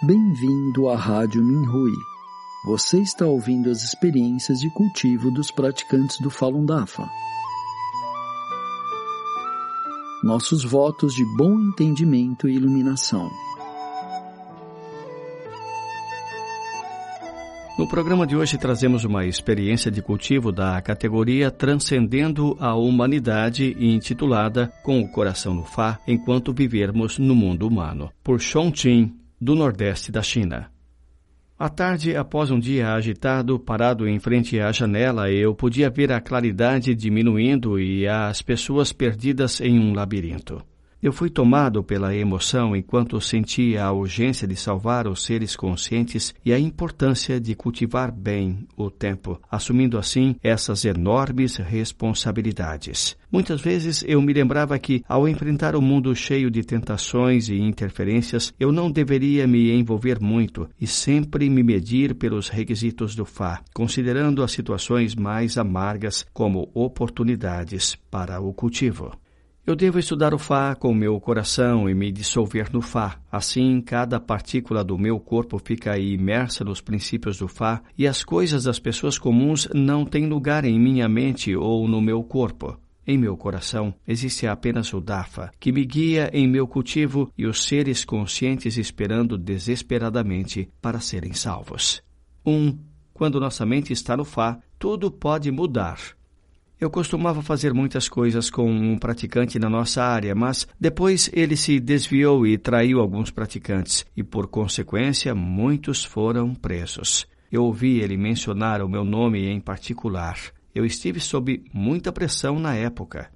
Bem-vindo à Rádio Minhui. Você está ouvindo as experiências de cultivo dos praticantes do Falun Dafa. Nossos votos de bom entendimento e iluminação. No programa de hoje trazemos uma experiência de cultivo da categoria Transcendendo a Humanidade intitulada Com o Coração no Fá Enquanto Vivermos no Mundo Humano, por Chongqing, do Nordeste da China. À tarde, após um dia agitado, parado em frente à janela, eu podia ver a claridade diminuindo e as pessoas perdidas em um labirinto. Eu fui tomado pela emoção enquanto sentia a urgência de salvar os seres conscientes e a importância de cultivar bem o tempo, assumindo assim essas enormes responsabilidades. Muitas vezes eu me lembrava que, ao enfrentar o um mundo cheio de tentações e interferências, eu não deveria me envolver muito e sempre me medir pelos requisitos do Fá, considerando as situações mais amargas como oportunidades para o cultivo. Eu devo estudar o Fá com meu coração e me dissolver no Fá. Assim, cada partícula do meu corpo fica imersa nos princípios do Fá e as coisas das pessoas comuns não têm lugar em minha mente ou no meu corpo. Em meu coração existe apenas o Dafa, que me guia em meu cultivo e os seres conscientes esperando desesperadamente para serem salvos. 1. Um, quando nossa mente está no Fá, tudo pode mudar. Eu costumava fazer muitas coisas com um praticante na nossa área, mas depois ele se desviou e traiu alguns praticantes, e por consequência muitos foram presos. Eu ouvi ele mencionar o meu nome em particular. Eu estive sob muita pressão na época.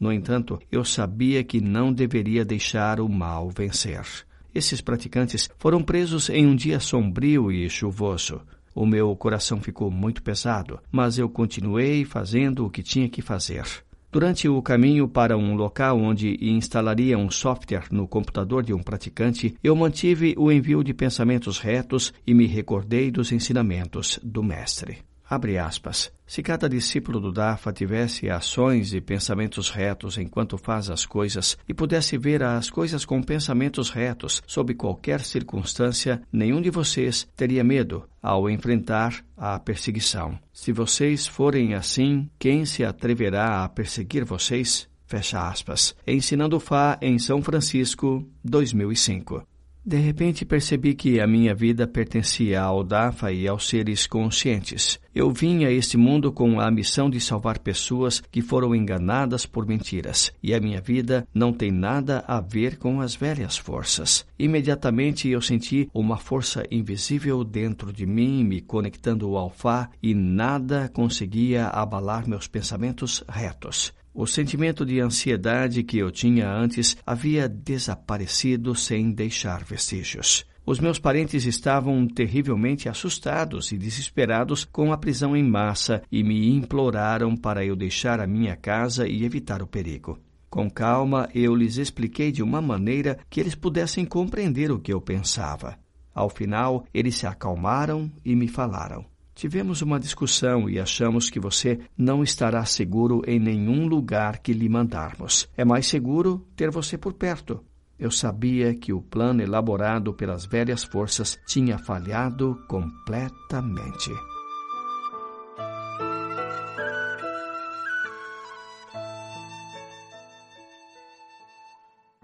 No entanto, eu sabia que não deveria deixar o mal vencer. Esses praticantes foram presos em um dia sombrio e chuvoso. O meu coração ficou muito pesado, mas eu continuei fazendo o que tinha que fazer. Durante o caminho para um local onde instalaria um software no computador de um praticante, eu mantive o envio de pensamentos retos e me recordei dos ensinamentos do Mestre. Abre aspas. Se cada discípulo do Dafa tivesse ações e pensamentos retos enquanto faz as coisas e pudesse ver as coisas com pensamentos retos sob qualquer circunstância, nenhum de vocês teria medo ao enfrentar a perseguição. Se vocês forem assim, quem se atreverá a perseguir vocês? Fecha aspas. Ensinando Fá em São Francisco, 2005. De repente percebi que a minha vida pertencia ao Dafa e aos seres conscientes. Eu vim a este mundo com a missão de salvar pessoas que foram enganadas por mentiras, e a minha vida não tem nada a ver com as velhas forças. Imediatamente eu senti uma força invisível dentro de mim me conectando ao Fá e nada conseguia abalar meus pensamentos retos. O sentimento de ansiedade que eu tinha antes havia desaparecido sem deixar vestígios. Os meus parentes estavam terrivelmente assustados e desesperados com a prisão em massa e me imploraram para eu deixar a minha casa e evitar o perigo. Com calma, eu lhes expliquei de uma maneira que eles pudessem compreender o que eu pensava. Ao final, eles se acalmaram e me falaram. Tivemos uma discussão e achamos que você não estará seguro em nenhum lugar que lhe mandarmos. É mais seguro ter você por perto. Eu sabia que o plano elaborado pelas velhas forças tinha falhado completamente.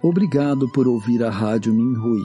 Obrigado por ouvir a Rádio Minhui.